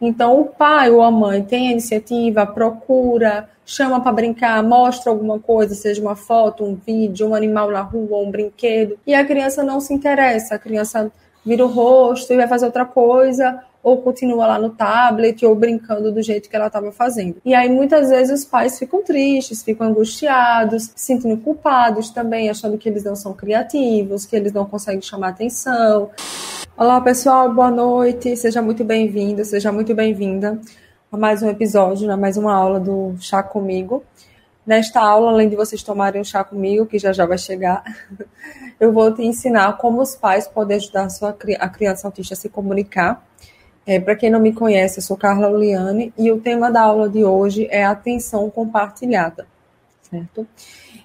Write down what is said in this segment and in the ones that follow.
Então, o pai ou a mãe tem a iniciativa, procura, chama para brincar, mostra alguma coisa, seja uma foto, um vídeo, um animal na rua, um brinquedo, e a criança não se interessa, a criança vira o rosto e vai fazer outra coisa, ou continua lá no tablet ou brincando do jeito que ela estava fazendo. E aí muitas vezes os pais ficam tristes, ficam angustiados, se sentindo culpados também, achando que eles não são criativos, que eles não conseguem chamar atenção. Olá pessoal, boa noite, seja muito bem-vindo, seja muito bem-vinda a mais um episódio, a mais uma aula do Chá Comigo. Nesta aula, além de vocês tomarem um chá comigo, que já já vai chegar, eu vou te ensinar como os pais podem ajudar a, sua, a criança autista a se comunicar é, Para quem não me conhece, eu sou Carla Uliane e o tema da aula de hoje é atenção compartilhada, certo?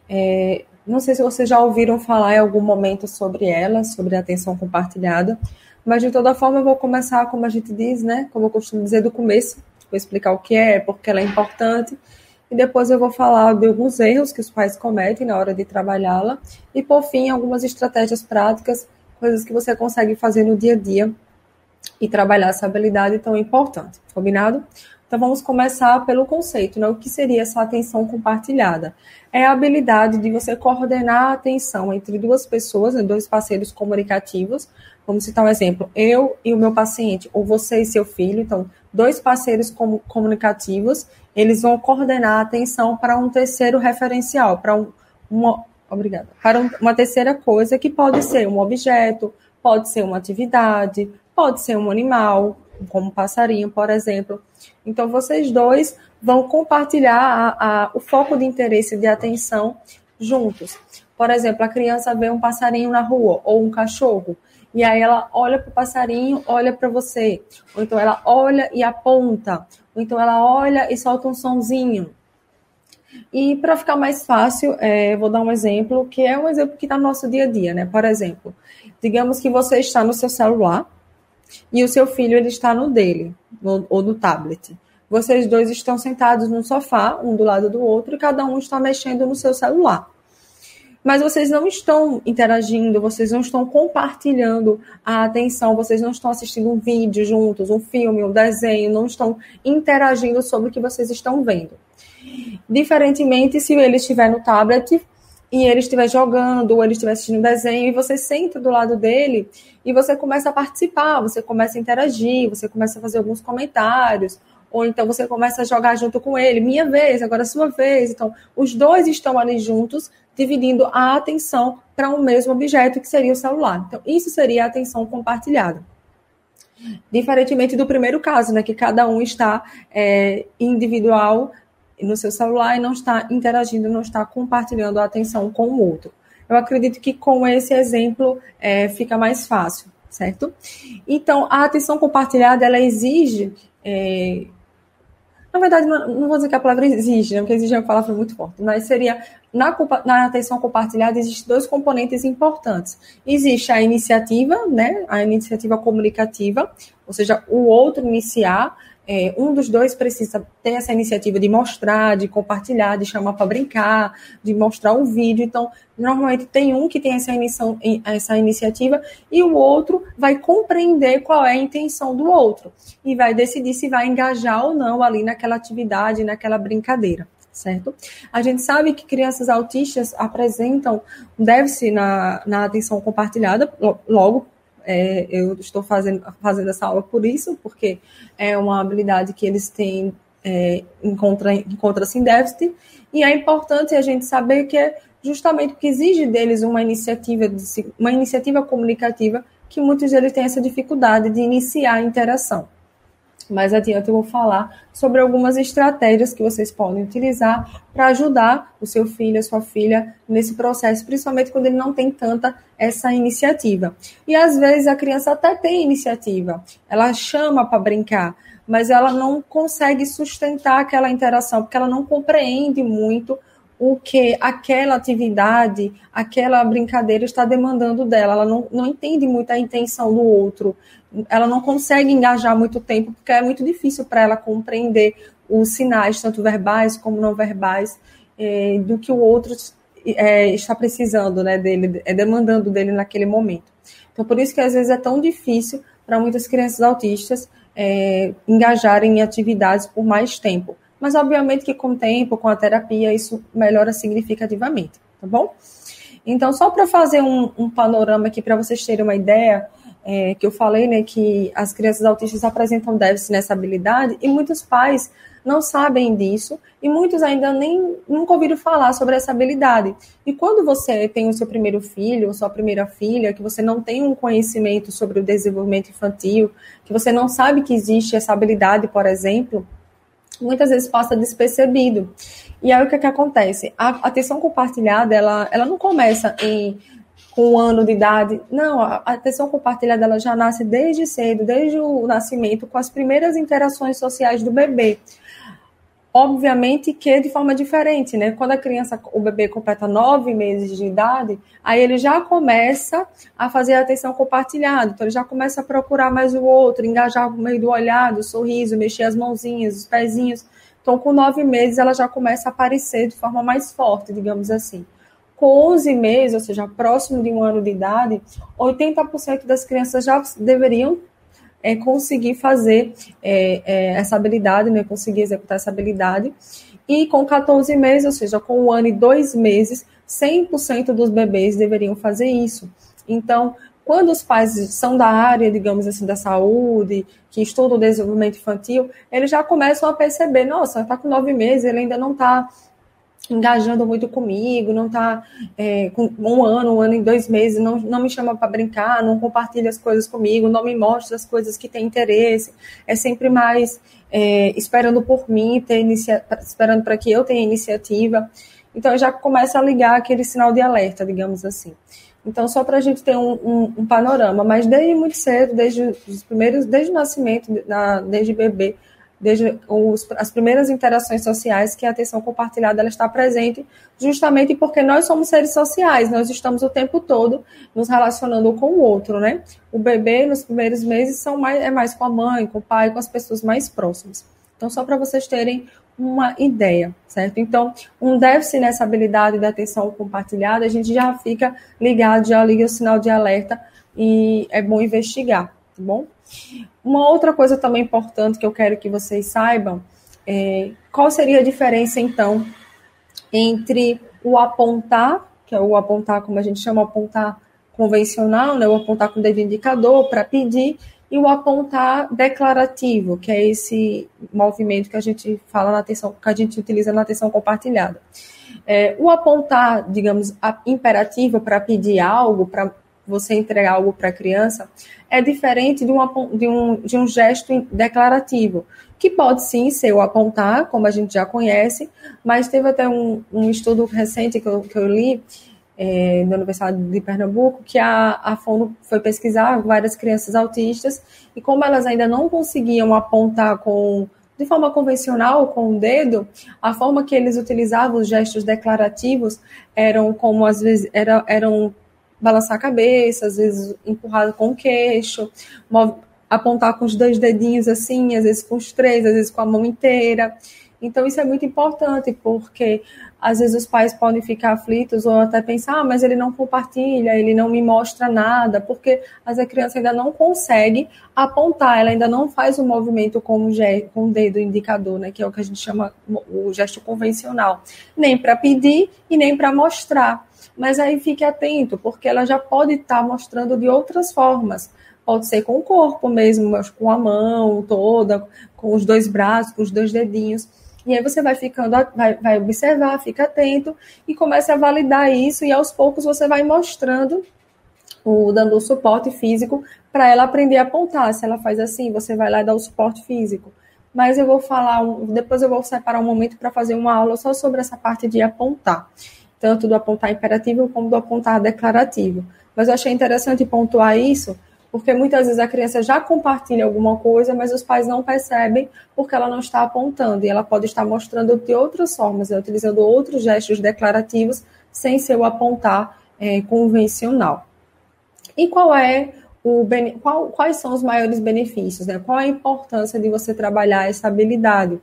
É, não sei se vocês já ouviram falar em algum momento sobre ela, sobre a atenção compartilhada, mas de toda forma eu vou começar, como a gente diz, né? Como eu costumo dizer, do começo, vou explicar o que é, porque ela é importante, e depois eu vou falar de alguns erros que os pais cometem na hora de trabalhá-la, e por fim, algumas estratégias práticas, coisas que você consegue fazer no dia a dia e trabalhar essa habilidade tão importante, combinado? Então vamos começar pelo conceito, né? O que seria essa atenção compartilhada? É a habilidade de você coordenar a atenção entre duas pessoas, né, dois parceiros comunicativos. Vamos citar um exemplo: eu e o meu paciente, ou você e seu filho. Então, dois parceiros comunicativos, eles vão coordenar a atenção para um terceiro referencial, para um, uma, obrigada, para um, uma terceira coisa que pode ser um objeto, pode ser uma atividade, Pode ser um animal, como um passarinho, por exemplo. Então, vocês dois vão compartilhar a, a, o foco de interesse de atenção juntos. Por exemplo, a criança vê um passarinho na rua ou um cachorro, e aí ela olha para o passarinho, olha para você. Ou então ela olha e aponta. Ou então ela olha e solta um sonzinho. E para ficar mais fácil, é, vou dar um exemplo, que é um exemplo que está no nosso dia a dia, né? Por exemplo, digamos que você está no seu celular e o seu filho ele está no dele, no, ou no tablet. Vocês dois estão sentados no sofá, um do lado do outro, e cada um está mexendo no seu celular. Mas vocês não estão interagindo, vocês não estão compartilhando a atenção, vocês não estão assistindo um vídeo juntos, um filme, um desenho, não estão interagindo sobre o que vocês estão vendo. Diferentemente, se ele estiver no tablet, e ele estiver jogando, ou ele estiver assistindo um desenho, e você senta do lado dele e você começa a participar, você começa a interagir, você começa a fazer alguns comentários, ou então você começa a jogar junto com ele, minha vez, agora sua vez. Então, os dois estão ali juntos, dividindo a atenção para um mesmo objeto, que seria o celular. Então, isso seria a atenção compartilhada. Diferentemente do primeiro caso, né, que cada um está é, individual no seu celular e não está interagindo, não está compartilhando a atenção com o outro. Eu acredito que com esse exemplo é, fica mais fácil, certo? Então, a atenção compartilhada, ela exige. É, na verdade, não, vou dizer que a palavra exige, né, porque exige é uma palavra muito forte, mas seria. Na, na atenção compartilhada, existem dois componentes importantes. Existe a iniciativa, né, a iniciativa comunicativa, ou seja, o outro iniciar é, um dos dois precisa ter essa iniciativa de mostrar, de compartilhar, de chamar para brincar, de mostrar um vídeo. Então, normalmente tem um que tem essa, inição, essa iniciativa e o outro vai compreender qual é a intenção do outro e vai decidir se vai engajar ou não ali naquela atividade, naquela brincadeira. Certo? A gente sabe que crianças autistas apresentam um déficit na, na atenção compartilhada, logo é, eu estou fazendo, fazendo essa aula por isso, porque é uma habilidade que eles têm, é, encontra, encontra-se em déficit, e é importante a gente saber que é justamente porque exige deles uma iniciativa, uma iniciativa comunicativa, que muitos deles têm essa dificuldade de iniciar a interação. Mais adiante eu vou falar sobre algumas estratégias que vocês podem utilizar para ajudar o seu filho, a sua filha nesse processo, principalmente quando ele não tem tanta essa iniciativa. E às vezes a criança até tem iniciativa, ela chama para brincar, mas ela não consegue sustentar aquela interação, porque ela não compreende muito o que aquela atividade, aquela brincadeira está demandando dela. Ela não, não entende muito a intenção do outro. Ela não consegue engajar muito tempo, porque é muito difícil para ela compreender os sinais, tanto verbais como não verbais, é, do que o outro é, está precisando né, dele, é demandando dele naquele momento. Então, por isso que às vezes é tão difícil para muitas crianças autistas é, engajarem em atividades por mais tempo. Mas, obviamente, que com o tempo, com a terapia, isso melhora significativamente, tá bom? Então, só para fazer um, um, panorama aqui, para vocês terem uma ideia, é, que eu falei, né, que as crianças autistas apresentam déficit nessa habilidade, e muitos pais não sabem disso, e muitos ainda nem nunca ouviram falar sobre essa habilidade. E quando você tem o seu primeiro filho, ou sua primeira filha, que você não tem um conhecimento sobre o desenvolvimento infantil, que você não sabe que existe essa habilidade, por exemplo, muitas vezes passa despercebido. E aí o que, é que acontece? A atenção compartilhada, ela, ela não começa em com um ano de idade. Não, a atenção compartilhada ela já nasce desde cedo, desde o nascimento, com as primeiras interações sociais do bebê. Obviamente que de forma diferente, né? Quando a criança, o bebê completa nove meses de idade, aí ele já começa a fazer a atenção compartilhada. Então ele já começa a procurar mais o outro, engajar no meio do olhar, do sorriso, mexer as mãozinhas, os pezinhos. Então, com nove meses, ela já começa a aparecer de forma mais forte, digamos assim. Com 11 meses, ou seja, próximo de um ano de idade, 80% das crianças já deveriam é, conseguir fazer é, é, essa habilidade, né, conseguir executar essa habilidade. E com 14 meses, ou seja, com um ano e dois meses, 100% dos bebês deveriam fazer isso. Então, quando os pais são da área, digamos assim, da saúde, que estudam o desenvolvimento infantil, eles já começam a perceber, nossa, está com nove meses, ele ainda não está engajando muito comigo, não está é, com um ano, um ano e dois meses, não, não me chama para brincar, não compartilha as coisas comigo, não me mostra as coisas que tem interesse, é sempre mais é, esperando por mim, ter inicia esperando para que eu tenha iniciativa. Então já começa a ligar aquele sinal de alerta, digamos assim. Então, só para a gente ter um, um, um, panorama, mas desde muito cedo, desde os primeiros, desde o nascimento, na, desde bebê, desde os, as primeiras interações sociais, que a atenção compartilhada ela está presente, justamente porque nós somos seres sociais, nós estamos o tempo todo nos relacionando com o outro, né? O bebê, nos primeiros meses, são mais, é mais com a mãe, com o pai, com as pessoas mais próximas. Então, só para vocês terem uma ideia, certo? Então, um déficit nessa habilidade da atenção compartilhada, a gente já fica ligado, já liga o sinal de alerta e é bom investigar, tá bom? Uma outra coisa também importante que eu quero que vocês saibam é qual seria a diferença, então, entre o apontar, que é o apontar, como a gente chama, apontar convencional, né, o apontar com o dedo indicador para pedir, e o apontar declarativo, que é esse movimento que a gente fala na atenção, que a gente utiliza na atenção compartilhada. É, o apontar, digamos, imperativo para pedir algo, para você entregar algo para a criança, é diferente de um, de, um, de um gesto declarativo, que pode sim ser o apontar, como a gente já conhece, mas teve até um, um estudo recente que eu, que eu li é, da Universidade de Pernambuco, que a, a Fono foi pesquisar várias crianças autistas, e como elas ainda não conseguiam apontar com de forma convencional, com o dedo, a forma que eles utilizavam os gestos declarativos eram como às vezes era, eram balançar a cabeça, às vezes empurrado com o queixo, apontar com os dois dedinhos assim, às vezes com os três, às vezes com a mão inteira. Então, isso é muito importante, porque às vezes os pais podem ficar aflitos ou até pensar, ah, mas ele não compartilha, ele não me mostra nada, porque às vezes a criança ainda não consegue apontar, ela ainda não faz o movimento com o, com o dedo indicador, né, que é o que a gente chama o gesto convencional, nem para pedir e nem para mostrar. Mas aí fique atento, porque ela já pode estar mostrando de outras formas. Pode ser com o corpo mesmo, com a mão toda, com os dois braços, com os dois dedinhos. E aí você vai ficando, vai, vai observar, fica atento e começa a validar isso, e aos poucos você vai mostrando, o, dando o suporte físico para ela aprender a apontar. Se ela faz assim, você vai lá e dá o suporte físico. Mas eu vou falar, depois eu vou separar um momento para fazer uma aula só sobre essa parte de apontar tanto do apontar imperativo como do apontar declarativo. Mas eu achei interessante pontuar isso, porque muitas vezes a criança já compartilha alguma coisa, mas os pais não percebem porque ela não está apontando, e ela pode estar mostrando de outras formas, né, utilizando outros gestos declarativos, sem ser o apontar é, convencional. E qual é o qual, quais são os maiores benefícios? Né? Qual a importância de você trabalhar essa habilidade?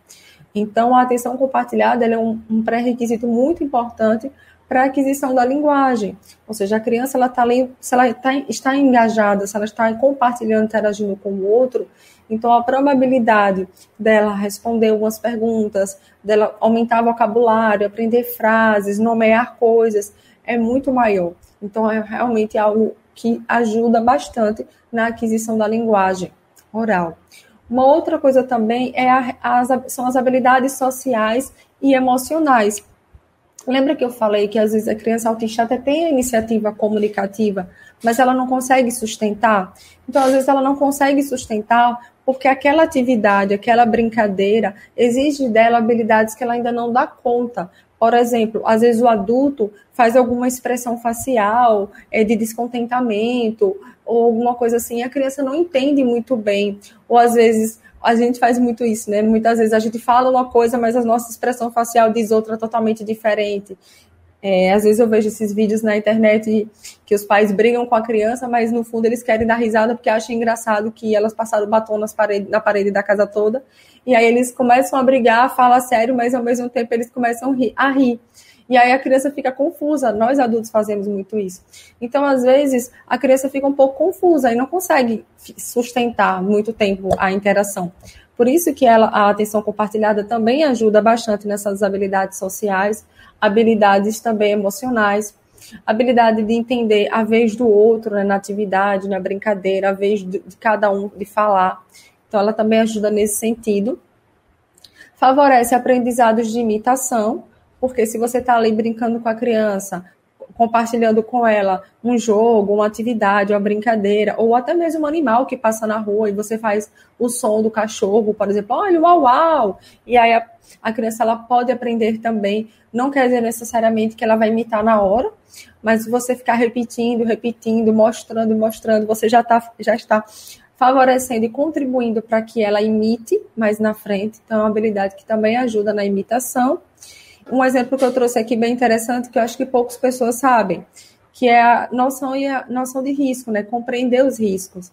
Então, a atenção compartilhada é um, um pré-requisito muito importante para a aquisição da linguagem. Ou seja, a criança ela tá ali, se ela tá, está engajada, se ela está compartilhando, interagindo com o outro, então a probabilidade dela responder algumas perguntas, dela aumentar vocabulário, aprender frases, nomear coisas, é muito maior. Então é realmente algo que ajuda bastante na aquisição da linguagem oral. Uma outra coisa também é a, as, são as habilidades sociais e emocionais. Lembra que eu falei que às vezes a criança autista até tem a iniciativa comunicativa, mas ela não consegue sustentar? Então, às vezes, ela não consegue sustentar porque aquela atividade, aquela brincadeira, exige dela habilidades que ela ainda não dá conta. Por exemplo, às vezes o adulto faz alguma expressão facial é, de descontentamento ou alguma coisa assim, e a criança não entende muito bem. Ou às vezes a gente faz muito isso, né? Muitas vezes a gente fala uma coisa, mas a nossa expressão facial diz outra totalmente diferente. É, às vezes eu vejo esses vídeos na internet que os pais brigam com a criança, mas no fundo eles querem dar risada porque acham engraçado que elas passaram batom nas parede, na parede da casa toda. E aí eles começam a brigar, fala sério, mas ao mesmo tempo eles começam a rir. E aí a criança fica confusa. Nós adultos fazemos muito isso. Então, às vezes, a criança fica um pouco confusa e não consegue sustentar muito tempo a interação. Por isso que ela, a atenção compartilhada também ajuda bastante nessas habilidades sociais, habilidades também emocionais, habilidade de entender a vez do outro né, na atividade, na brincadeira, a vez de, cada um de falar. Então, ela também ajuda nesse sentido. Favorece aprendizados de imitação, porque se você está ali brincando com a criança, compartilhando com ela um jogo, uma atividade, uma brincadeira, ou até mesmo um animal que passa na rua e você faz o som do cachorro, por exemplo, olha, uau, uau! E aí a, a criança ela pode aprender também, não quer dizer necessariamente que ela vai imitar na hora, mas você ficar repetindo, repetindo, mostrando, mostrando, você já, tá, já está favorecendo e contribuindo para que ela imite mais na frente. Então, é uma habilidade que também ajuda na imitação. Um exemplo que eu trouxe aqui bem interessante, que eu acho que poucas pessoas sabem, que é a noção, e a noção de risco, né? Compreender os riscos.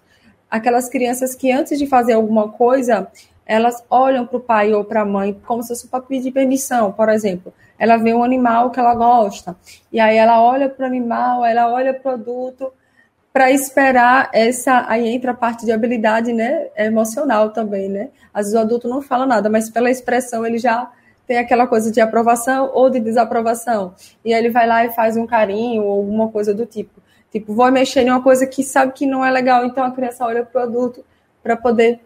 Aquelas crianças que antes de fazer alguma coisa, elas olham para o pai ou para a mãe como se fosse para pedir permissão, por exemplo. Ela vê um animal que ela gosta, e aí ela olha para o animal, ela olha o produto, para esperar essa. Aí entra a parte de habilidade né, emocional também, né? Às vezes o adulto não fala nada, mas pela expressão ele já tem aquela coisa de aprovação ou de desaprovação. E aí ele vai lá e faz um carinho ou alguma coisa do tipo. Tipo, vou mexer em uma coisa que sabe que não é legal, então a criança olha o adulto para poder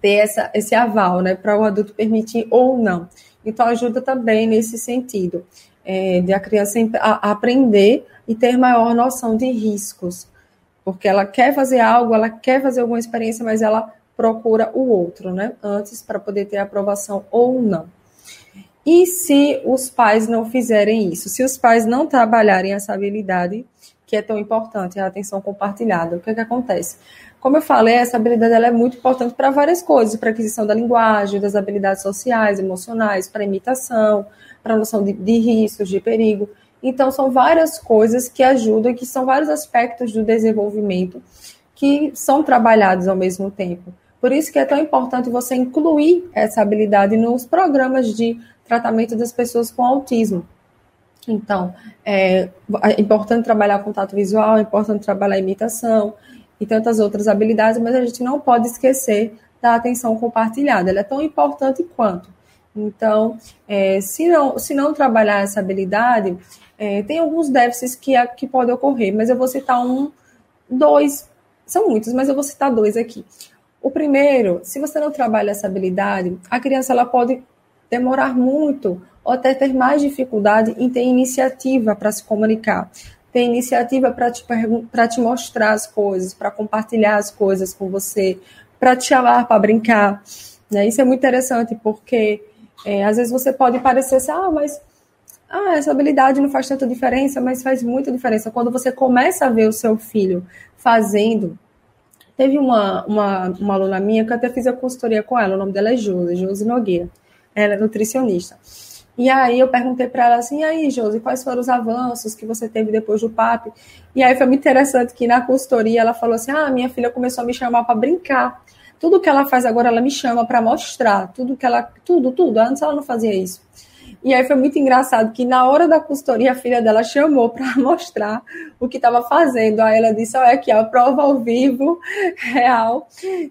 ter essa, esse aval, né? Para o adulto permitir ou não. Então ajuda também nesse sentido, é, de a criança a, a aprender e ter maior noção de riscos. Porque ela quer fazer algo, ela quer fazer alguma experiência, mas ela procura o outro, né? Antes para poder ter aprovação ou não. E se os pais não fizerem isso? Se os pais não trabalharem essa habilidade, que é tão importante, a atenção compartilhada, o que, é que acontece? Como eu falei, essa habilidade ela é muito importante para várias coisas, para aquisição da linguagem, das habilidades sociais, emocionais, para imitação, para noção de, de riscos, de perigo. Então, são várias coisas que ajudam, que são vários aspectos do desenvolvimento que são trabalhados ao mesmo tempo. Por isso que é tão importante você incluir essa habilidade nos programas de tratamento das pessoas com autismo. Então, é, é importante trabalhar contato visual, é importante trabalhar imitação e tantas outras habilidades, mas a gente não pode esquecer da atenção compartilhada. Ela é tão importante quanto. Então, é, se, não, se não trabalhar essa habilidade, é, tem alguns déficits que, que podem ocorrer, mas eu vou citar um, dois, são muitos, mas eu vou citar dois aqui. O primeiro, se você não trabalha essa habilidade, a criança ela pode demorar muito ou até ter mais dificuldade em ter iniciativa para se comunicar, ter iniciativa para te, te mostrar as coisas, para compartilhar as coisas com você, para te chamar para brincar. Né? Isso é muito interessante porque é, às vezes você pode parecer assim, ah, mas ah, essa habilidade não faz tanta diferença, mas faz muita diferença. Quando você começa a ver o seu filho fazendo. Teve uma, uma, uma aluna minha que até fiz a consultoria com ela, o nome dela é Josi, Josi Nogueira ela é nutricionista. E aí eu perguntei para ela assim, e aí, Josi, quais foram os avanços que você teve depois do PAP? E aí foi muito interessante que na consultoria ela falou assim, ah, minha filha começou a me chamar para brincar. Tudo que ela faz agora, ela me chama para mostrar. Tudo que ela, tudo, tudo. Antes ela não fazia isso. E aí foi muito engraçado que na hora da consultoria a filha dela chamou para mostrar o que estava fazendo. Aí ela disse: Olha aqui, a prova ao vivo, real,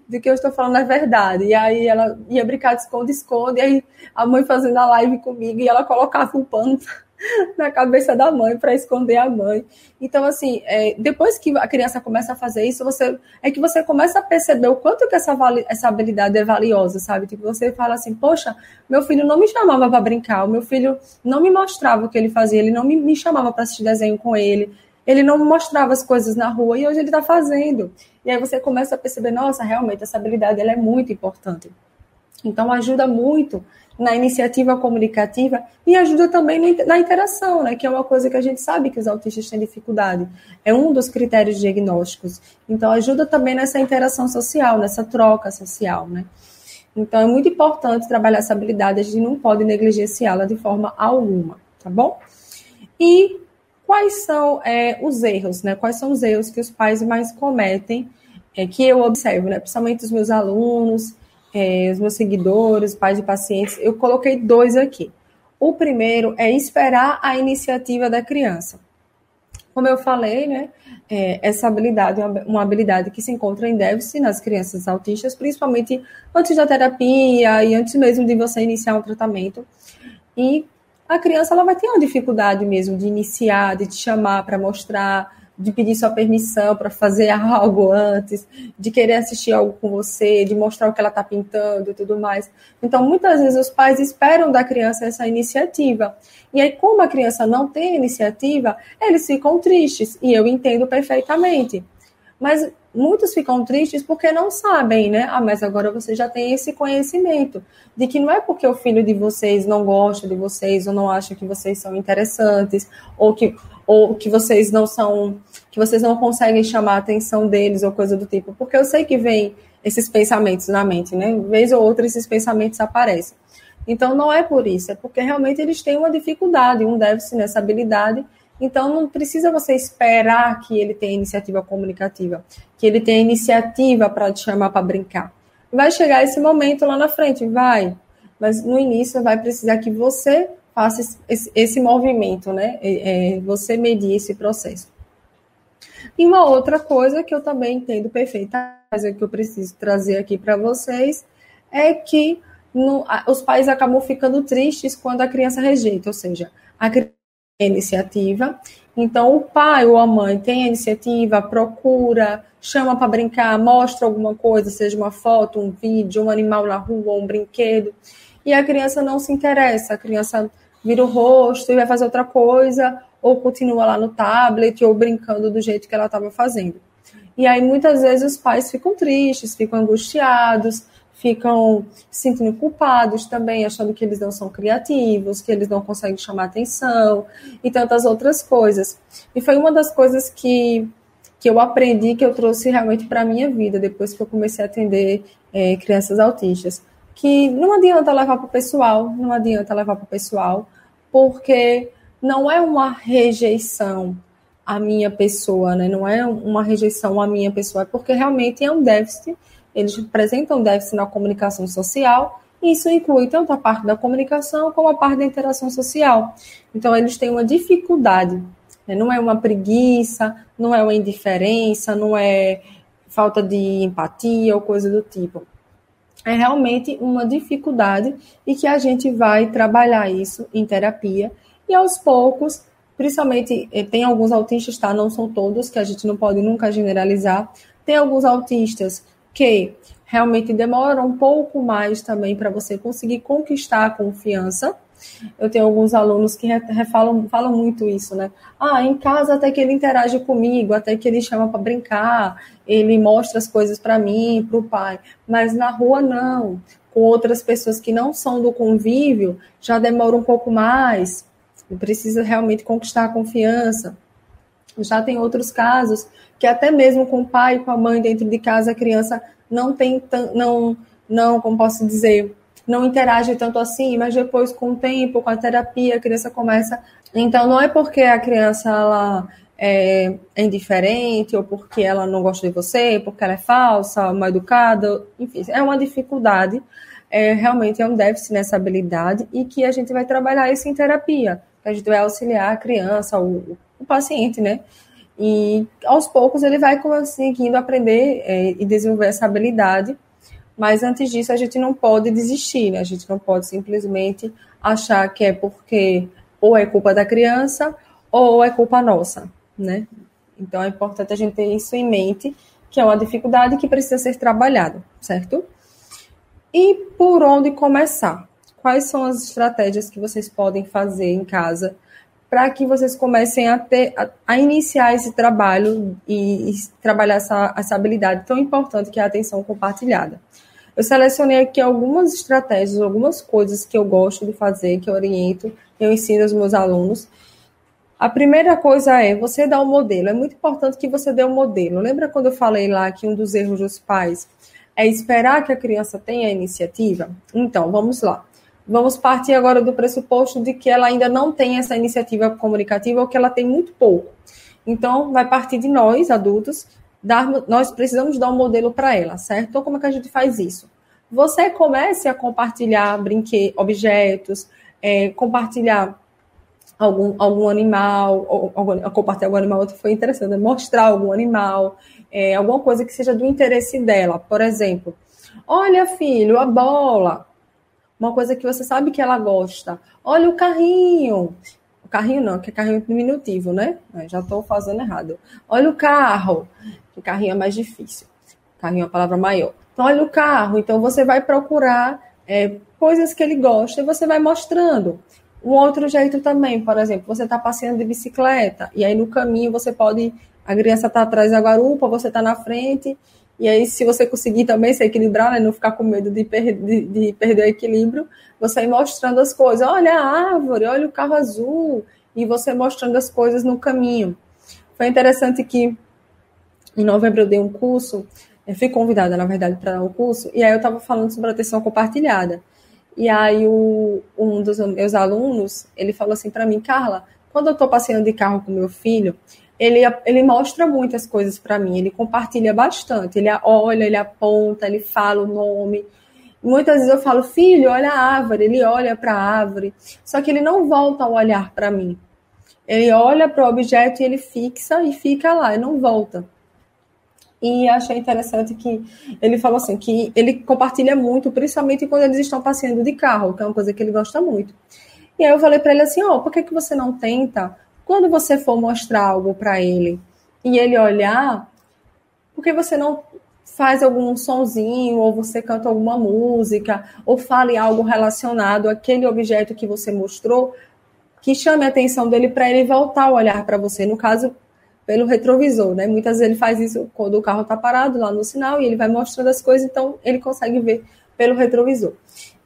do que eu estou falando é verdade. E aí ela ia brincar de esconde-esconde, e aí a mãe fazendo a live comigo e ela colocava um pano na cabeça da mãe para esconder a mãe. Então, assim, é, depois que a criança começa a fazer isso, você é que você começa a perceber o quanto que essa, essa habilidade é valiosa, sabe? Tipo, você fala assim, poxa, meu filho não me chamava para brincar, o meu filho não me mostrava o que ele fazia, ele não me, me chamava para assistir desenho com ele, ele não mostrava as coisas na rua e hoje ele está fazendo. E aí você começa a perceber, nossa, realmente essa habilidade ela é muito importante. Então ajuda muito na iniciativa comunicativa e ajuda também na interação, né, que é uma coisa que a gente sabe que os autistas têm dificuldade. É um dos critérios diagnósticos. Então, ajuda também nessa interação social, nessa troca social, né. Então, é muito importante trabalhar essa habilidade, a gente não pode negligenciá-la de forma alguma, tá bom? E quais são é, os erros, né? Quais são os erros que os pais mais cometem, é, que eu observo, né? Principalmente os meus alunos, é, os meus seguidores, pais de pacientes, eu coloquei dois aqui. O primeiro é esperar a iniciativa da criança. Como eu falei, né, é, essa habilidade é uma habilidade que se encontra em déficit nas crianças autistas, principalmente antes da terapia e antes mesmo de você iniciar um tratamento. E a criança ela vai ter uma dificuldade mesmo de iniciar, de te chamar para mostrar, de pedir sua permissão para fazer algo antes, de querer assistir algo com você, de mostrar o que ela está pintando e tudo mais. Então, muitas vezes os pais esperam da criança essa iniciativa. E aí, como a criança não tem iniciativa, eles ficam tristes. E eu entendo perfeitamente. Mas muitos ficam tristes porque não sabem, né? Ah, mas agora você já tem esse conhecimento de que não é porque o filho de vocês não gosta de vocês ou não acha que vocês são interessantes ou que ou que vocês não são, que vocês não conseguem chamar a atenção deles ou coisa do tipo, porque eu sei que vem esses pensamentos na mente, né? Vez ou outra esses pensamentos aparecem. Então não é por isso, é porque realmente eles têm uma dificuldade, um déficit nessa habilidade. Então não precisa você esperar que ele tenha iniciativa comunicativa, que ele tenha iniciativa para te chamar para brincar. Vai chegar esse momento lá na frente, vai. Mas no início vai precisar que você faça esse, esse movimento, né? É, é, você medir esse processo. E uma outra coisa que eu também entendo perfeitamente, que eu preciso trazer aqui para vocês, é que no, os pais acabam ficando tristes quando a criança rejeita, ou seja, a criança tem iniciativa, então o pai ou a mãe tem a iniciativa, procura, chama para brincar, mostra alguma coisa, seja uma foto, um vídeo, um animal na rua, um brinquedo, e a criança não se interessa, a criança vira o rosto e vai fazer outra coisa, ou continua lá no tablet, ou brincando do jeito que ela estava fazendo. E aí muitas vezes os pais ficam tristes, ficam angustiados, ficam se sentindo culpados também, achando que eles não são criativos, que eles não conseguem chamar atenção e tantas outras coisas. E foi uma das coisas que, que eu aprendi, que eu trouxe realmente para a minha vida, depois que eu comecei a atender é, crianças autistas que não adianta levar para o pessoal, não adianta levar para o pessoal, porque não é uma rejeição à minha pessoa, né? Não é uma rejeição à minha pessoa, é porque realmente é um déficit. Eles apresentam déficit na comunicação social, isso inclui tanto a parte da comunicação como a parte da interação social. Então, eles têm uma dificuldade, né? não é uma preguiça, não é uma indiferença, não é falta de empatia ou coisa do tipo é realmente uma dificuldade e que a gente vai trabalhar isso em terapia e aos poucos, principalmente eh, tem alguns autistas, tá? Não são todos, que a gente não pode nunca generalizar. Tem alguns autistas que realmente demoram um pouco mais também para você conseguir conquistar a confiança eu tenho alguns alunos que refalam, falam muito isso, né? Ah, em casa até que ele interage comigo, até que ele chama para brincar, ele mostra as coisas para mim, para o pai, mas na rua não. Com outras pessoas que não são do convívio, já demora um pouco mais, precisa realmente conquistar a confiança. Já tem outros casos que até mesmo com o pai e com a mãe dentro de casa, a criança não tem, não, não, como posso dizer, não interage tanto assim, mas depois, com o tempo, com a terapia, a criança começa. Então, não é porque a criança ela é, é indiferente, ou porque ela não gosta de você, porque ela é falsa, mal educada, enfim, é uma dificuldade é, realmente é um déficit nessa habilidade e que a gente vai trabalhar isso em terapia. A gente vai auxiliar a criança, o, o paciente, né? E aos poucos ele vai conseguindo aprender é, e desenvolver essa habilidade. Mas antes disso, a gente não pode desistir, né? A gente não pode simplesmente achar que é porque ou é culpa da criança ou é culpa nossa, né? Então é importante a gente ter isso em mente, que é uma dificuldade que precisa ser trabalhada, certo? E por onde começar? Quais são as estratégias que vocês podem fazer em casa para que vocês comecem a, ter, a, a iniciar esse trabalho e, e, trabalhar essa, essa habilidade tão importante que é a atenção compartilhada? Eu selecionei aqui algumas estratégias, algumas coisas que eu gosto de fazer, que eu oriento, eu ensino aos meus alunos. A primeira coisa é você dar o um modelo. É muito importante que você dê o um modelo. Lembra quando eu falei lá que um dos erros dos pais é esperar que a criança tenha a iniciativa? Então, vamos lá. Vamos partir agora do pressuposto de que ela ainda não tem essa iniciativa comunicativa ou que ela tem muito pouco. Então, vai partir de nós, adultos, dar, nós precisamos dar um modelo para ela, certo? Então, como é que a gente faz isso? Você comece a compartilhar brinquedos, objetos, é, compartilhar algum, algum animal, ou, algum, compartilhar algum animal, foi interessante, né? mostrar algum animal, é, alguma coisa que seja do interesse dela. Por exemplo, olha, filho, a bola. Uma coisa que você sabe que ela gosta. Olha o carrinho. Carrinho não, que é carrinho diminutivo, né? Já estou fazendo errado. Olha o carro. O carrinho é mais difícil. Carrinho é a palavra maior. Então, olha o carro. Então, você vai procurar é, coisas que ele gosta e você vai mostrando. Um outro jeito também, por exemplo, você está passeando de bicicleta e aí no caminho você pode, a criança está atrás da garupa, você está na frente e aí se você conseguir também se equilibrar, né, não ficar com medo de, per de, de perder o equilíbrio, você ir mostrando as coisas. Olha a árvore, olha o carro azul e você mostrando as coisas no caminho. Foi interessante que em novembro eu dei um curso, eu fui convidada, na verdade, para dar um curso, e aí eu estava falando sobre atenção compartilhada. E aí o, um dos meus alunos, ele falou assim para mim, Carla, quando eu estou passeando de carro com meu filho, ele, ele mostra muitas coisas para mim, ele compartilha bastante, ele olha, ele aponta, ele fala o nome. Muitas vezes eu falo, filho, olha a árvore, ele olha para a árvore, só que ele não volta a olhar para mim. Ele olha para o objeto e ele fixa e fica lá, e não volta. E achei interessante que ele falou assim que ele compartilha muito, principalmente quando eles estão passeando de carro, que é uma coisa que ele gosta muito. E aí eu falei para ele assim, ó, oh, por que, que você não tenta, quando você for mostrar algo para ele e ele olhar, por que você não faz algum sonzinho, ou você canta alguma música, ou fale algo relacionado àquele objeto que você mostrou, que chame a atenção dele para ele voltar a olhar para você. No caso, pelo retrovisor, né? Muitas vezes ele faz isso quando o carro está parado lá no sinal e ele vai mostrando as coisas, então ele consegue ver pelo retrovisor.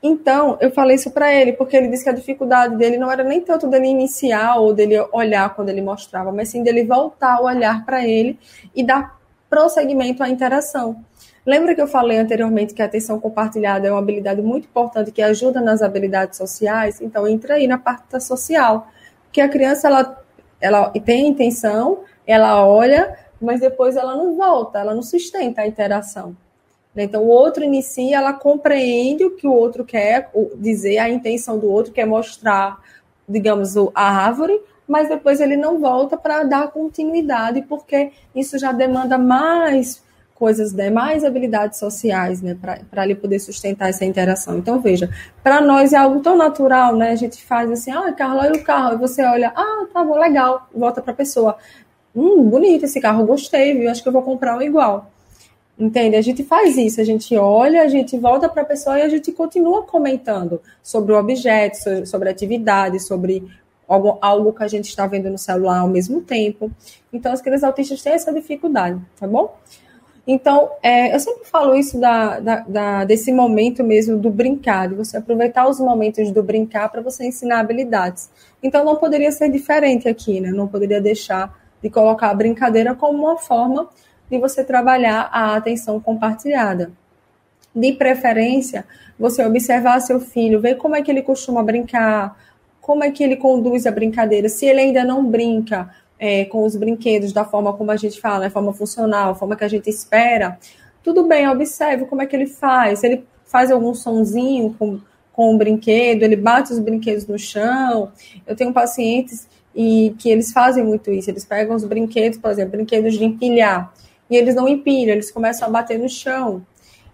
Então, eu falei isso para ele, porque ele disse que a dificuldade dele não era nem tanto dele iniciar ou dele olhar quando ele mostrava, mas sim dele voltar o olhar para ele e dar prosseguimento à interação. Lembra que eu falei anteriormente que a atenção compartilhada é uma habilidade muito importante que ajuda nas habilidades sociais? Então, entra aí na parte social. Porque a criança, ela, ela tem a intenção, ela olha, mas depois ela não volta, ela não sustenta a interação. Então, o outro inicia, ela compreende o que o outro quer dizer, a intenção do outro quer mostrar, digamos, a árvore, mas depois ele não volta para dar continuidade, porque isso já demanda mais coisas, né, mais habilidades sociais, né, para ele poder sustentar essa interação. Então, veja, para nós é algo tão natural, né, a gente faz assim, ah, Carla, olha o carro, e você olha, ah, tá bom, legal, volta para a pessoa hum, bonito esse carro, gostei, viu? Acho que eu vou comprar um igual. Entende? A gente faz isso, a gente olha, a gente volta para a pessoa e a gente continua comentando sobre o objeto, sobre a atividade, sobre algo, algo que a gente está vendo no celular ao mesmo tempo. Então, as crianças autistas têm essa dificuldade, tá bom? Então, é, eu sempre falo isso da, da, da, desse momento mesmo do brincar, de você aproveitar os momentos do brincar para você ensinar habilidades. Então, não poderia ser diferente aqui, né? Não poderia deixar de colocar a brincadeira como uma forma de você trabalhar a atenção compartilhada. De preferência, você observar seu filho, ver como é que ele costuma brincar, como é que ele conduz a brincadeira, se ele ainda não brinca é, com os brinquedos da forma como a gente fala, a forma funcional, a forma que a gente espera, tudo bem, observe como é que ele faz. Ele faz algum sonzinho com, com o brinquedo, ele bate os brinquedos no chão. Eu tenho pacientes e que eles fazem muito isso. Eles pegam os brinquedos, por exemplo, brinquedos de empilhar, e eles não empilham, eles começam a bater no chão.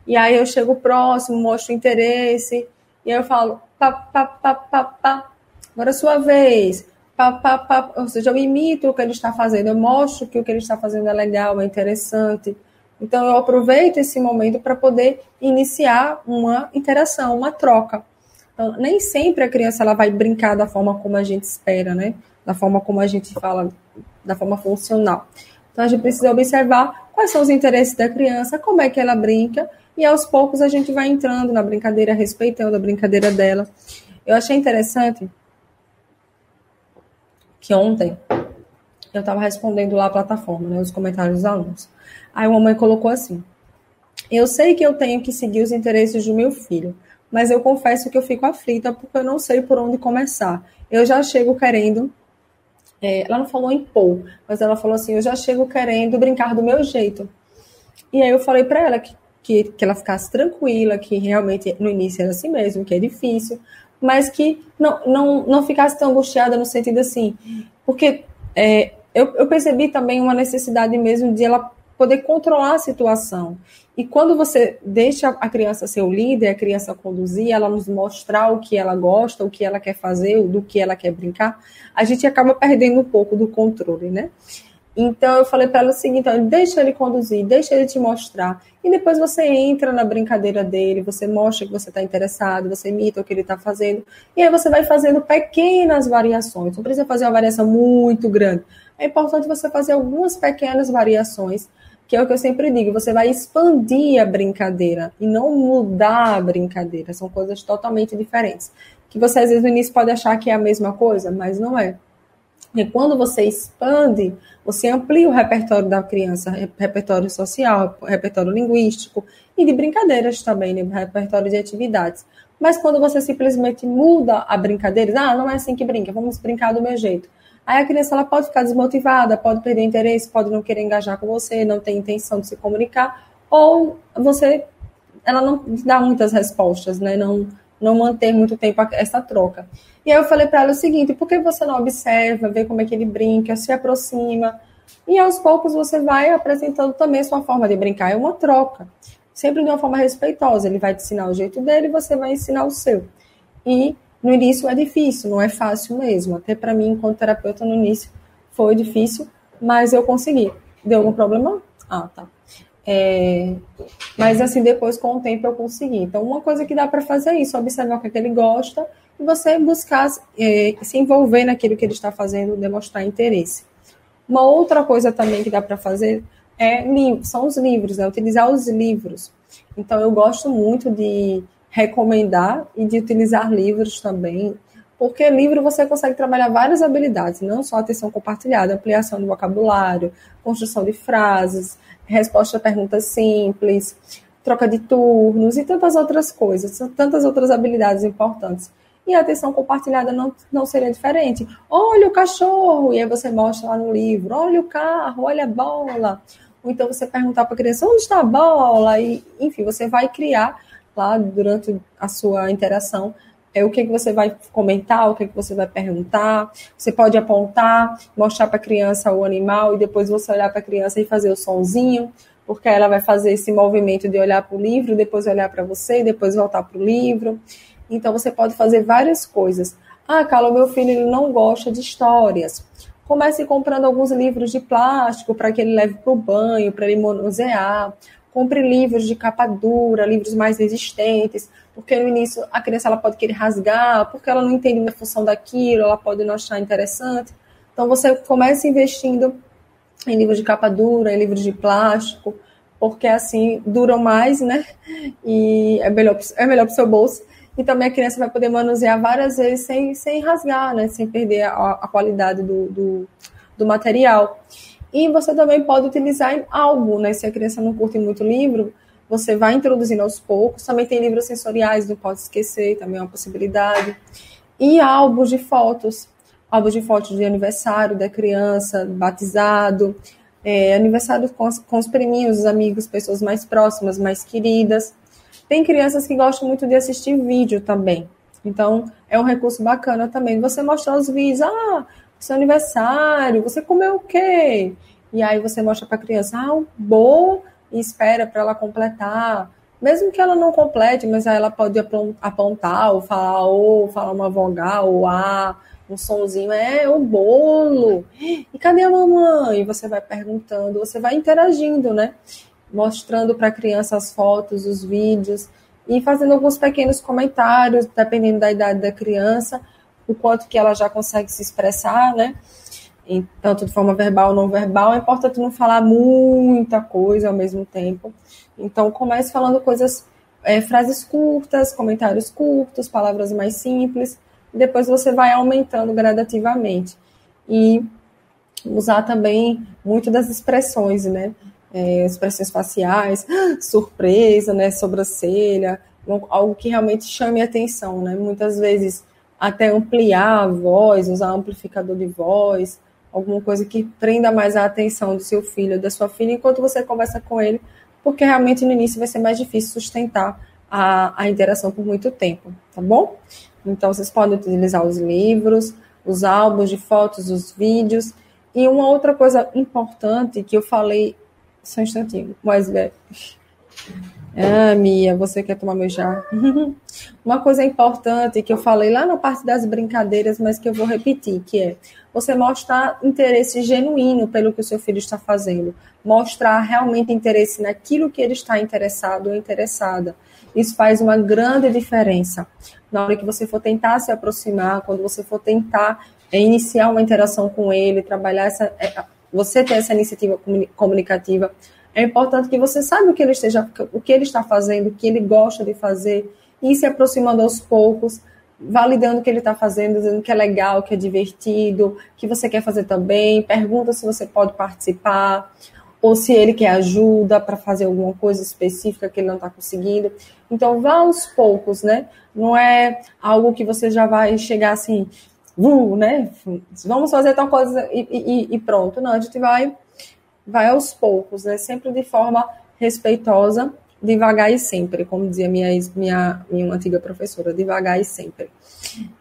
E aí eu chego próximo, mostro interesse, e aí eu falo, pá, pá, pá, pá, pá. agora é sua vez. Pá, pá, pá. Ou seja, eu imito o que ele está fazendo, eu mostro que o que ele está fazendo é legal, é interessante. Então eu aproveito esse momento para poder iniciar uma interação, uma troca. Então, nem sempre a criança ela vai brincar da forma como a gente espera, né? Da forma como a gente fala, da forma funcional. Então a gente precisa observar quais são os interesses da criança, como é que ela brinca, e aos poucos a gente vai entrando na brincadeira, respeitando a brincadeira dela. Eu achei interessante que ontem eu estava respondendo lá a plataforma, né, os comentários dos alunos. Aí uma mãe colocou assim: Eu sei que eu tenho que seguir os interesses do meu filho, mas eu confesso que eu fico aflita porque eu não sei por onde começar. Eu já chego querendo. É, ela não falou impor, mas ela falou assim: Eu já chego querendo brincar do meu jeito. E aí eu falei para ela que, que, que ela ficasse tranquila, que realmente no início era assim mesmo, que é difícil, mas que não, não, não ficasse tão angustiada no sentido assim, porque é, eu, eu percebi também uma necessidade mesmo de ela poder controlar a situação. E quando você deixa a criança ser o líder, a criança conduzir, ela nos mostrar o que ela gosta, o que ela quer fazer, do que ela quer brincar, a gente acaba perdendo um pouco do controle, né? Então eu falei para ela o seguinte: então, deixa ele conduzir, deixa ele te mostrar. E depois você entra na brincadeira dele, você mostra que você está interessado, você imita o que ele está fazendo. E aí você vai fazendo pequenas variações. Não precisa fazer uma variação muito grande. É importante você fazer algumas pequenas variações que é o que eu sempre digo, você vai expandir a brincadeira e não mudar a brincadeira, são coisas totalmente diferentes. Que você às vezes no início pode achar que é a mesma coisa, mas não é. E quando você expande, você amplia o repertório da criança, repertório social, repertório linguístico e de brincadeiras também, né? repertório de atividades. Mas quando você simplesmente muda a brincadeira, ah, não é assim que brinca, vamos brincar do meu jeito. Aí a criança ela pode ficar desmotivada, pode perder interesse, pode não querer engajar com você, não ter intenção de se comunicar, ou você ela não dá muitas respostas, né? Não, não manter muito tempo essa troca. E aí eu falei para ela o seguinte: por que você não observa, vê como é que ele brinca, se aproxima? E aos poucos você vai apresentando também a sua forma de brincar. É uma troca, sempre de uma forma respeitosa. Ele vai te ensinar o jeito dele você vai ensinar o seu. E no início é difícil, não é fácil mesmo. Até para mim, enquanto terapeuta, no início foi difícil, mas eu consegui. Deu algum problema? Ah, tá. É, mas assim, depois com o tempo eu consegui. Então, uma coisa que dá para fazer é isso, observar o que, é que ele gosta e você buscar é, se envolver naquilo que ele está fazendo, demonstrar interesse. Uma outra coisa também que dá para fazer é são os livros, né? utilizar os livros. Então, eu gosto muito de recomendar e de utilizar livros também, porque livro você consegue trabalhar várias habilidades, não só atenção compartilhada, ampliação do vocabulário, construção de frases, resposta a perguntas simples, troca de turnos e tantas outras coisas, tantas outras habilidades importantes. E a atenção compartilhada não, não seria diferente. Olha o cachorro, e aí você mostra lá no livro, olha o carro, olha a bola. Ou então você perguntar para a criança onde está a bola, e enfim, você vai criar lá durante a sua interação é o que, que você vai comentar, o que, que você vai perguntar. Você pode apontar, mostrar para a criança o animal e depois você olhar para a criança e fazer o sonzinho, porque ela vai fazer esse movimento de olhar para o livro, depois olhar para você e depois voltar para o livro. Então você pode fazer várias coisas. Ah, Carla, meu filho ele não gosta de histórias. Comece comprando alguns livros de plástico para que ele leve para o banho, para ele manusear compre livros de capa dura, livros mais resistentes, porque no início a criança ela pode querer rasgar, porque ela não entende a função daquilo, ela pode não achar interessante. Então você começa investindo em livros de capa dura, em livros de plástico, porque assim duram mais, né? E é melhor, é melhor para o seu bolso. E também a criança vai poder manusear várias vezes sem, sem rasgar, né? Sem perder a, a qualidade do, do, do material. E você também pode utilizar álbum, né? Se a criança não curte muito livro, você vai introduzindo aos poucos. Também tem livros sensoriais, não pode esquecer, também é uma possibilidade. E álbuns de fotos, álbuns de fotos de aniversário da criança, batizado, é, aniversário com, com os priminhos, os amigos, pessoas mais próximas, mais queridas. Tem crianças que gostam muito de assistir vídeo também. Então, é um recurso bacana também. Você mostrar os vídeos. Ah, seu aniversário, você comeu o quê? E aí você mostra para a criança, ah, um bolo, e espera para ela completar. Mesmo que ela não complete, mas aí ela pode apontar, ou falar, ou falar uma vogal, ou a, um sonzinho, é o bolo. E cadê a mamãe? E você vai perguntando, você vai interagindo, né? Mostrando para a criança as fotos, os vídeos e fazendo alguns pequenos comentários, dependendo da idade da criança, o quanto que ela já consegue se expressar, né? Em, tanto de forma verbal ou não verbal. É importante não falar muita coisa ao mesmo tempo. Então, comece falando coisas, é, frases curtas, comentários curtos, palavras mais simples. E depois você vai aumentando gradativamente. E usar também muito das expressões, né? é, expressões faciais, surpresa, né, sobrancelha, algo que realmente chame a atenção, né? Muitas vezes até ampliar a voz, usar amplificador de voz, alguma coisa que prenda mais a atenção do seu filho, da sua filha, enquanto você conversa com ele, porque realmente no início vai ser mais difícil sustentar a, a interação por muito tempo, tá bom? Então vocês podem utilizar os livros, os álbuns de fotos, os vídeos. E uma outra coisa importante que eu falei só um instantinho. Mais velho. Ah, Mia, você quer tomar meu chá? Uma coisa importante que eu falei lá na parte das brincadeiras, mas que eu vou repetir, que é você mostrar interesse genuíno pelo que o seu filho está fazendo. Mostrar realmente interesse naquilo que ele está interessado ou interessada. Isso faz uma grande diferença. Na hora que você for tentar se aproximar, quando você for tentar é, iniciar uma interação com ele, trabalhar essa, é, você ter essa iniciativa comunicativa, é importante que você saiba o que ele esteja, o que ele está fazendo, o que ele gosta de fazer, e se aproximando aos poucos, validando o que ele está fazendo, dizendo que é legal, que é divertido, que você quer fazer também, pergunta se você pode participar, ou se ele quer ajuda para fazer alguma coisa específica que ele não está conseguindo. Então, vá aos poucos, né? Não é algo que você já vai chegar assim, uh, né? Vamos fazer tal coisa e, e, e, pronto. Não, a gente vai, vai aos poucos, né? Sempre de forma respeitosa, devagar e sempre, como dizia minha, minha, minha antiga professora, devagar e sempre.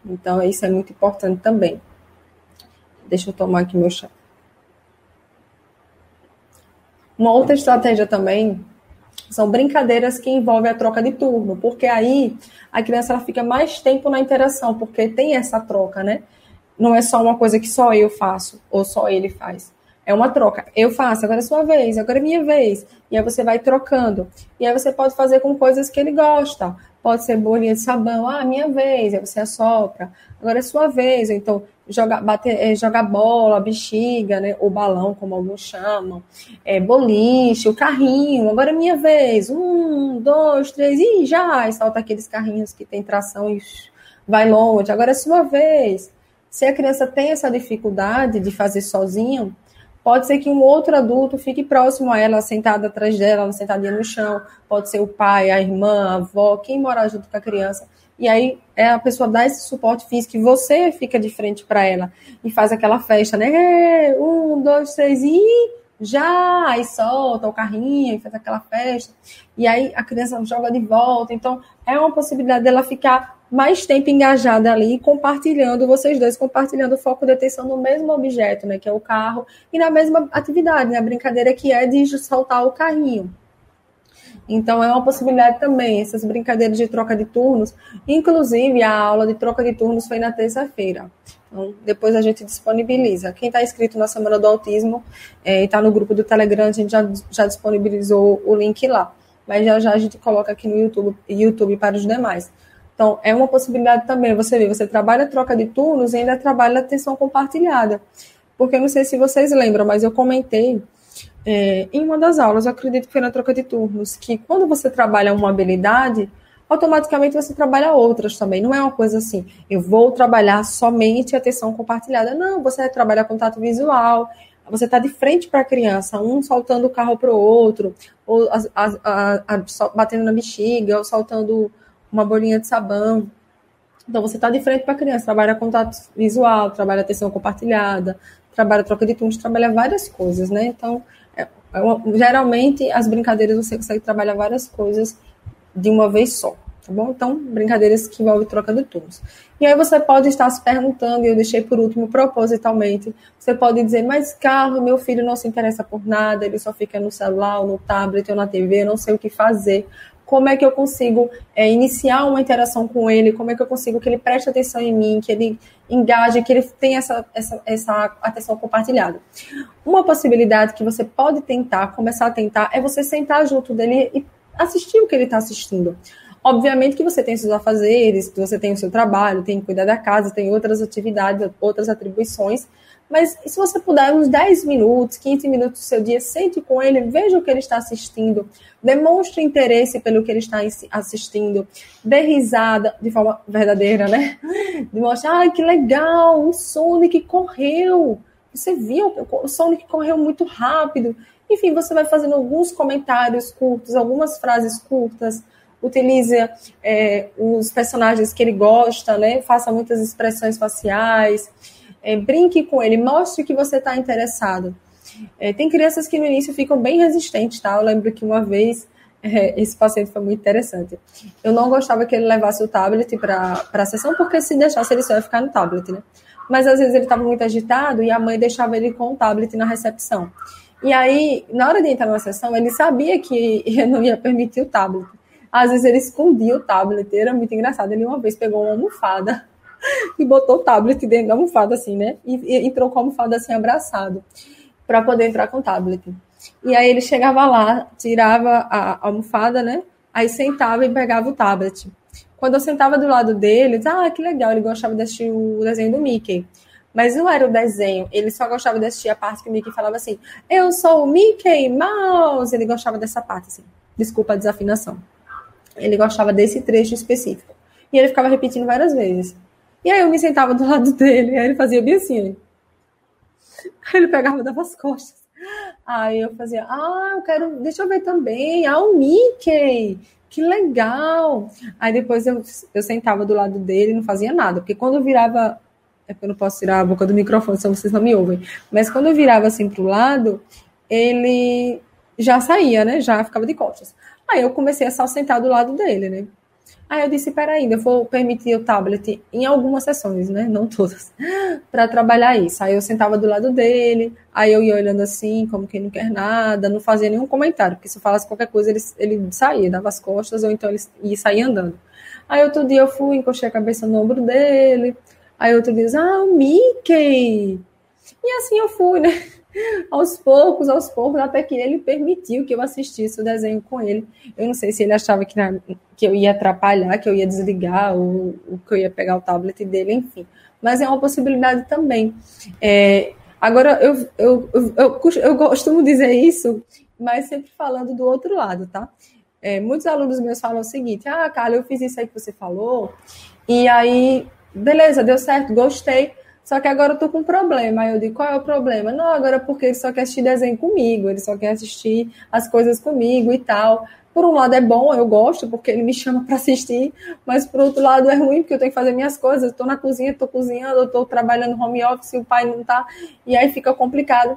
Então, isso é muito importante também. Deixa eu tomar aqui meu chá. Uma outra estratégia também são brincadeiras que envolvem a troca de turno, porque aí a criança ela fica mais tempo na interação, porque tem essa troca, né? Não é só uma coisa que só eu faço ou só ele faz. É uma troca. Eu faço, agora é sua vez, agora é minha vez. E aí você vai trocando. E aí você pode fazer com coisas que ele gosta. Pode ser bolinha de sabão, ah, minha vez, aí você assopra. Agora é sua vez. Então, jogar, bater, é, jogar bola, bexiga, né? Ou balão, como alguns chamam. É, boliche, o carrinho, agora é minha vez. Um, dois, três, e já! E salta aqueles carrinhos que tem tração e vai longe. Agora é sua vez. Se a criança tem essa dificuldade de fazer sozinho, pode ser que um outro adulto fique próximo a ela, sentado atrás dela, sentadinha no chão. Pode ser o pai, a irmã, a avó, quem mora junto com a criança e aí é a pessoa dá esse suporte físico e você fica de frente para ela e faz aquela festa, né? Um, dois, três e já, aí solta o carrinho e faz aquela festa. E aí a criança joga de volta. Então é uma possibilidade dela ficar mais tempo engajada ali, compartilhando, vocês dois compartilhando o foco de atenção no mesmo objeto, né? Que é o carro, e na mesma atividade, né? A brincadeira que é de soltar o carrinho. Então, é uma possibilidade também, essas brincadeiras de troca de turnos. Inclusive, a aula de troca de turnos foi na terça-feira. Então, depois a gente disponibiliza. Quem está inscrito na Semana do Autismo é, e está no grupo do Telegram, a gente já, já disponibilizou o link lá. Mas já já a gente coloca aqui no YouTube, YouTube para os demais. Então, é uma possibilidade também. Você vê, você trabalha troca de turnos e ainda trabalha atenção compartilhada. Porque eu não sei se vocês lembram, mas eu comentei é, em uma das aulas, eu acredito que foi na troca de turnos, que quando você trabalha uma habilidade, automaticamente você trabalha outras também. Não é uma coisa assim, eu vou trabalhar somente atenção compartilhada. Não, você vai trabalhar contato visual, você está de frente para a criança, um soltando o carro para o outro, ou a, a, a, batendo na bexiga, ou soltando uma bolinha de sabão. Então, você está de frente para a criança, trabalha contato visual, trabalha atenção compartilhada, trabalha troca de turnos, trabalha várias coisas, né? Então, é, é geralmente, as brincadeiras você consegue trabalhar várias coisas de uma vez só, tá bom? Então, brincadeiras que envolvem troca de turnos. E aí você pode estar se perguntando, e eu deixei por último propositalmente, você pode dizer, mas Carlos, meu filho não se interessa por nada, ele só fica no celular, no tablet, ou na TV, eu não sei o que fazer. Como é que eu consigo é, iniciar uma interação com ele? Como é que eu consigo que ele preste atenção em mim, que ele engaje, que ele tenha essa, essa, essa atenção compartilhada? Uma possibilidade que você pode tentar, começar a tentar, é você sentar junto dele e assistir o que ele está assistindo. Obviamente que você tem seus afazeres, você tem o seu trabalho, tem que cuidar da casa, tem outras atividades, outras atribuições. Mas se você puder, uns 10 minutos, 15 minutos do seu dia, sente com ele, veja o que ele está assistindo, demonstre interesse pelo que ele está assistindo, dê risada de forma verdadeira, né? Demonstre, ah, que legal, o Sonic correu. Você viu, o Sonic correu muito rápido. Enfim, você vai fazendo alguns comentários curtos, algumas frases curtas, utilize é, os personagens que ele gosta, né? Faça muitas expressões faciais, é, brinque com ele, mostre que você está interessado. É, tem crianças que no início ficam bem resistentes, tá? Eu lembro que uma vez é, esse paciente foi muito interessante. Eu não gostava que ele levasse o tablet para a sessão, porque se deixasse ele só ia ficar no tablet, né? Mas às vezes ele estava muito agitado e a mãe deixava ele com o tablet na recepção. E aí, na hora de entrar na sessão, ele sabia que eu não ia permitir o tablet. Às vezes ele escondia o tablet, era muito engraçado. Ele uma vez pegou uma almofada e botou o tablet dentro da almofada, assim, né? E, e entrou com a almofada assim, abraçado, para poder entrar com o tablet. E aí ele chegava lá, tirava a almofada, né? Aí sentava e pegava o tablet. Quando eu sentava do lado dele, disse, ah, que legal, ele gostava de assistir o desenho do Mickey. Mas não era o desenho, ele só gostava de assistir a parte que o Mickey falava assim, eu sou o Mickey Mouse. Ele gostava dessa parte, assim. Desculpa a desafinação. Ele gostava desse trecho específico. E ele ficava repetindo várias vezes. E aí eu me sentava do lado dele, aí ele fazia bem assim. Aí ele pegava, dava as costas. Aí eu fazia, ah, eu quero, deixa eu ver também, ah, o Mickey, que legal. Aí depois eu, eu sentava do lado dele e não fazia nada, porque quando eu virava, é porque eu não posso tirar a boca do microfone, senão vocês não me ouvem, mas quando eu virava assim pro lado, ele já saía, né, já ficava de costas. Aí eu comecei a só sentar do lado dele, né? Aí eu disse, peraí, eu vou permitir o tablet em algumas sessões, né? Não todas, para trabalhar isso. Aí eu sentava do lado dele, aí eu ia olhando assim, como quem não quer nada, não fazia nenhum comentário, porque se eu falasse qualquer coisa, ele, ele saía, dava as costas, ou então ele ia sair andando. Aí outro dia eu fui, encostei a cabeça no ombro dele, aí outro dia, ah, o Mickey! E assim eu fui, né? Aos poucos, aos poucos, até que ele permitiu que eu assistisse o desenho com ele. Eu não sei se ele achava que, na, que eu ia atrapalhar, que eu ia desligar, ou, ou, que eu ia pegar o tablet dele, enfim. Mas é uma possibilidade também. É, agora, eu, eu, eu, eu, eu costumo dizer isso, mas sempre falando do outro lado, tá? É, muitos alunos meus falam o seguinte: ah, Carla, eu fiz isso aí que você falou, e aí, beleza, deu certo, gostei só que agora eu tô com um problema. Aí eu digo, qual é o problema? Não, agora é porque ele só quer assistir desenho comigo, ele só quer assistir as coisas comigo e tal. Por um lado é bom, eu gosto, porque ele me chama para assistir, mas por outro lado é ruim, porque eu tenho que fazer minhas coisas. Estou na cozinha, estou cozinhando, estou trabalhando home office, o pai não tá, e aí fica complicado.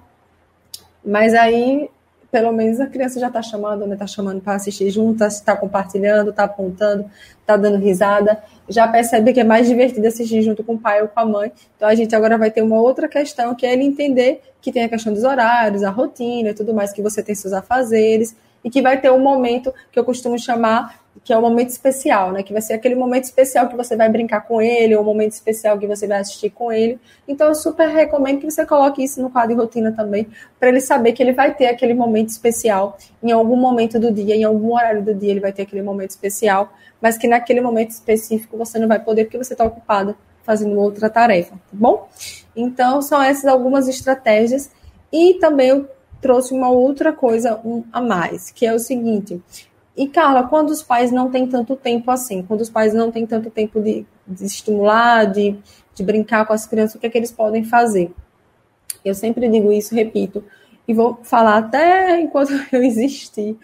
Mas aí pelo menos a criança já está chamando, né? Está chamando para assistir junto, está compartilhando, está apontando, está dando risada. Já percebe que é mais divertido assistir junto com o pai ou com a mãe. Então a gente agora vai ter uma outra questão, que é ele entender que tem a questão dos horários, a rotina e tudo mais, que você tem seus afazeres, e que vai ter um momento que eu costumo chamar que é o momento especial, né? Que vai ser aquele momento especial que você vai brincar com ele, ou o momento especial que você vai assistir com ele. Então, eu super recomendo que você coloque isso no quadro de rotina também, para ele saber que ele vai ter aquele momento especial em algum momento do dia, em algum horário do dia, ele vai ter aquele momento especial, mas que naquele momento específico você não vai poder porque você está ocupada fazendo outra tarefa, tá bom? Então, são essas algumas estratégias. E também trouxe uma outra coisa a mais, que é o seguinte: e, Carla, quando os pais não têm tanto tempo assim, quando os pais não têm tanto tempo de, de estimular, de, de brincar com as crianças, o que é que eles podem fazer? Eu sempre digo isso, repito, e vou falar até enquanto eu existir,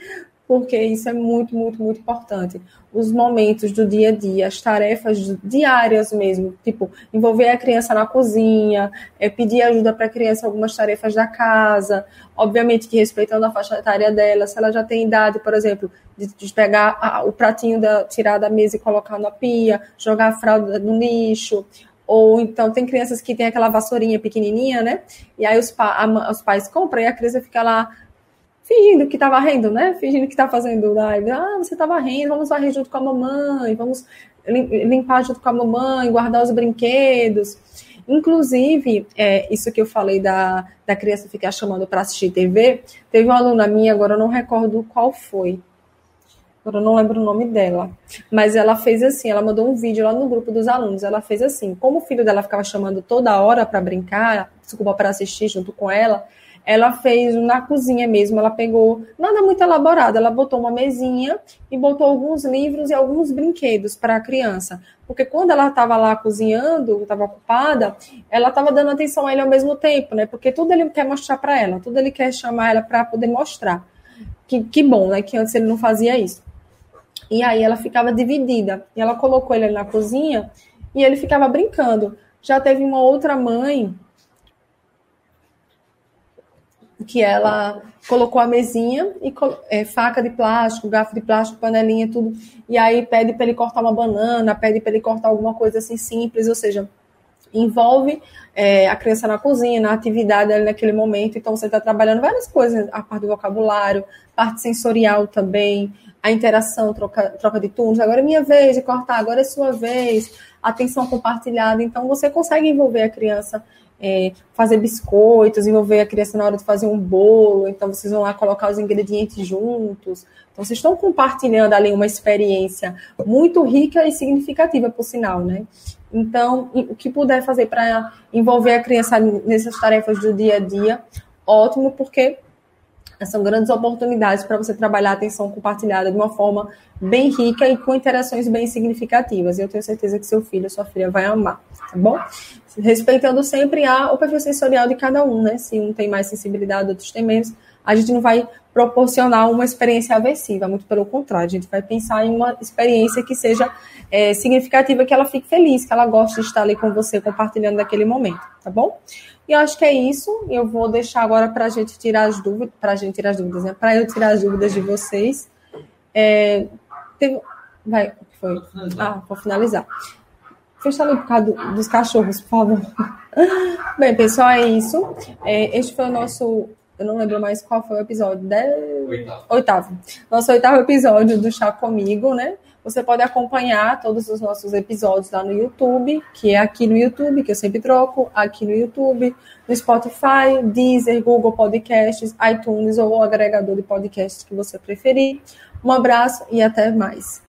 porque isso é muito, muito, muito importante. Os momentos do dia a dia, as tarefas diárias mesmo, tipo, envolver a criança na cozinha, é, pedir ajuda para a criança algumas tarefas da casa, obviamente que respeitando a faixa etária dela, se ela já tem idade, por exemplo, de, de pegar a, o pratinho, da, tirar da mesa e colocar na pia, jogar a fralda no lixo, ou então tem crianças que tem aquela vassourinha pequenininha, né? E aí os, pa, os pais compram e a criança fica lá fingindo que tá varrendo, né? Fingindo que tá fazendo live. Ah, você tá varrendo, vamos varrer junto com a mamãe, vamos limpar junto com a mamãe, guardar os brinquedos. Inclusive, é, isso que eu falei da, da criança ficar chamando para assistir TV, teve uma aluna minha, agora eu não recordo qual foi. Agora eu não lembro o nome dela. Mas ela fez assim, ela mandou um vídeo lá no grupo dos alunos. Ela fez assim, como o filho dela ficava chamando toda hora para brincar, desculpa, para assistir junto com ela, ela fez na cozinha mesmo, ela pegou nada muito elaborado, ela botou uma mesinha e botou alguns livros e alguns brinquedos para a criança. Porque quando ela estava lá cozinhando, estava ocupada, ela estava dando atenção a ele ao mesmo tempo, né? Porque tudo ele quer mostrar para ela, tudo ele quer chamar ela para poder mostrar. Que, que bom, né? Que antes ele não fazia isso. E aí ela ficava dividida. E ela colocou ele na cozinha e ele ficava brincando. Já teve uma outra mãe que ela colocou a mesinha e é, faca de plástico, garfo de plástico, panelinha, tudo. E aí pede para ele cortar uma banana, pede para ele cortar alguma coisa assim simples, ou seja, envolve é, a criança na cozinha, na atividade ali naquele momento. Então você está trabalhando várias coisas, a parte do vocabulário, parte sensorial também, a interação, troca, troca de turnos. Agora é minha vez de cortar, agora é sua vez, atenção compartilhada. Então você consegue envolver a criança é, fazer biscoitos, envolver a criança na hora de fazer um bolo, então vocês vão lá colocar os ingredientes juntos. Então, vocês estão compartilhando ali uma experiência muito rica e significativa, por sinal, né? Então, o que puder fazer para envolver a criança nessas tarefas do dia a dia, ótimo, porque são grandes oportunidades para você trabalhar a atenção compartilhada de uma forma bem rica e com interações bem significativas. E eu tenho certeza que seu filho, sua filha vai amar, tá bom? Respeitando sempre a, o perfil sensorial de cada um, né? Se um tem mais sensibilidade, outros têm menos, a gente não vai proporcionar uma experiência aversiva, muito pelo contrário, a gente vai pensar em uma experiência que seja é, significativa, que ela fique feliz, que ela goste de estar ali com você, compartilhando naquele momento, tá bom? E eu acho que é isso. Eu vou deixar agora para a gente tirar as dúvidas, para a gente tirar as dúvidas, né? Para eu tirar as dúvidas de vocês. É, teve, vai, foi. Ah, vou finalizar. Fecha ali por causa dos cachorros, por favor. Bem, pessoal, é isso. É, este foi o nosso. Eu não lembro mais qual foi o episódio. De... Oitavo. oitavo. Nosso oitavo episódio do Chá Comigo, né? Você pode acompanhar todos os nossos episódios lá no YouTube, que é aqui no YouTube, que eu sempre troco, aqui no YouTube, no Spotify, Deezer, Google Podcasts, iTunes ou o agregador de podcasts que você preferir. Um abraço e até mais.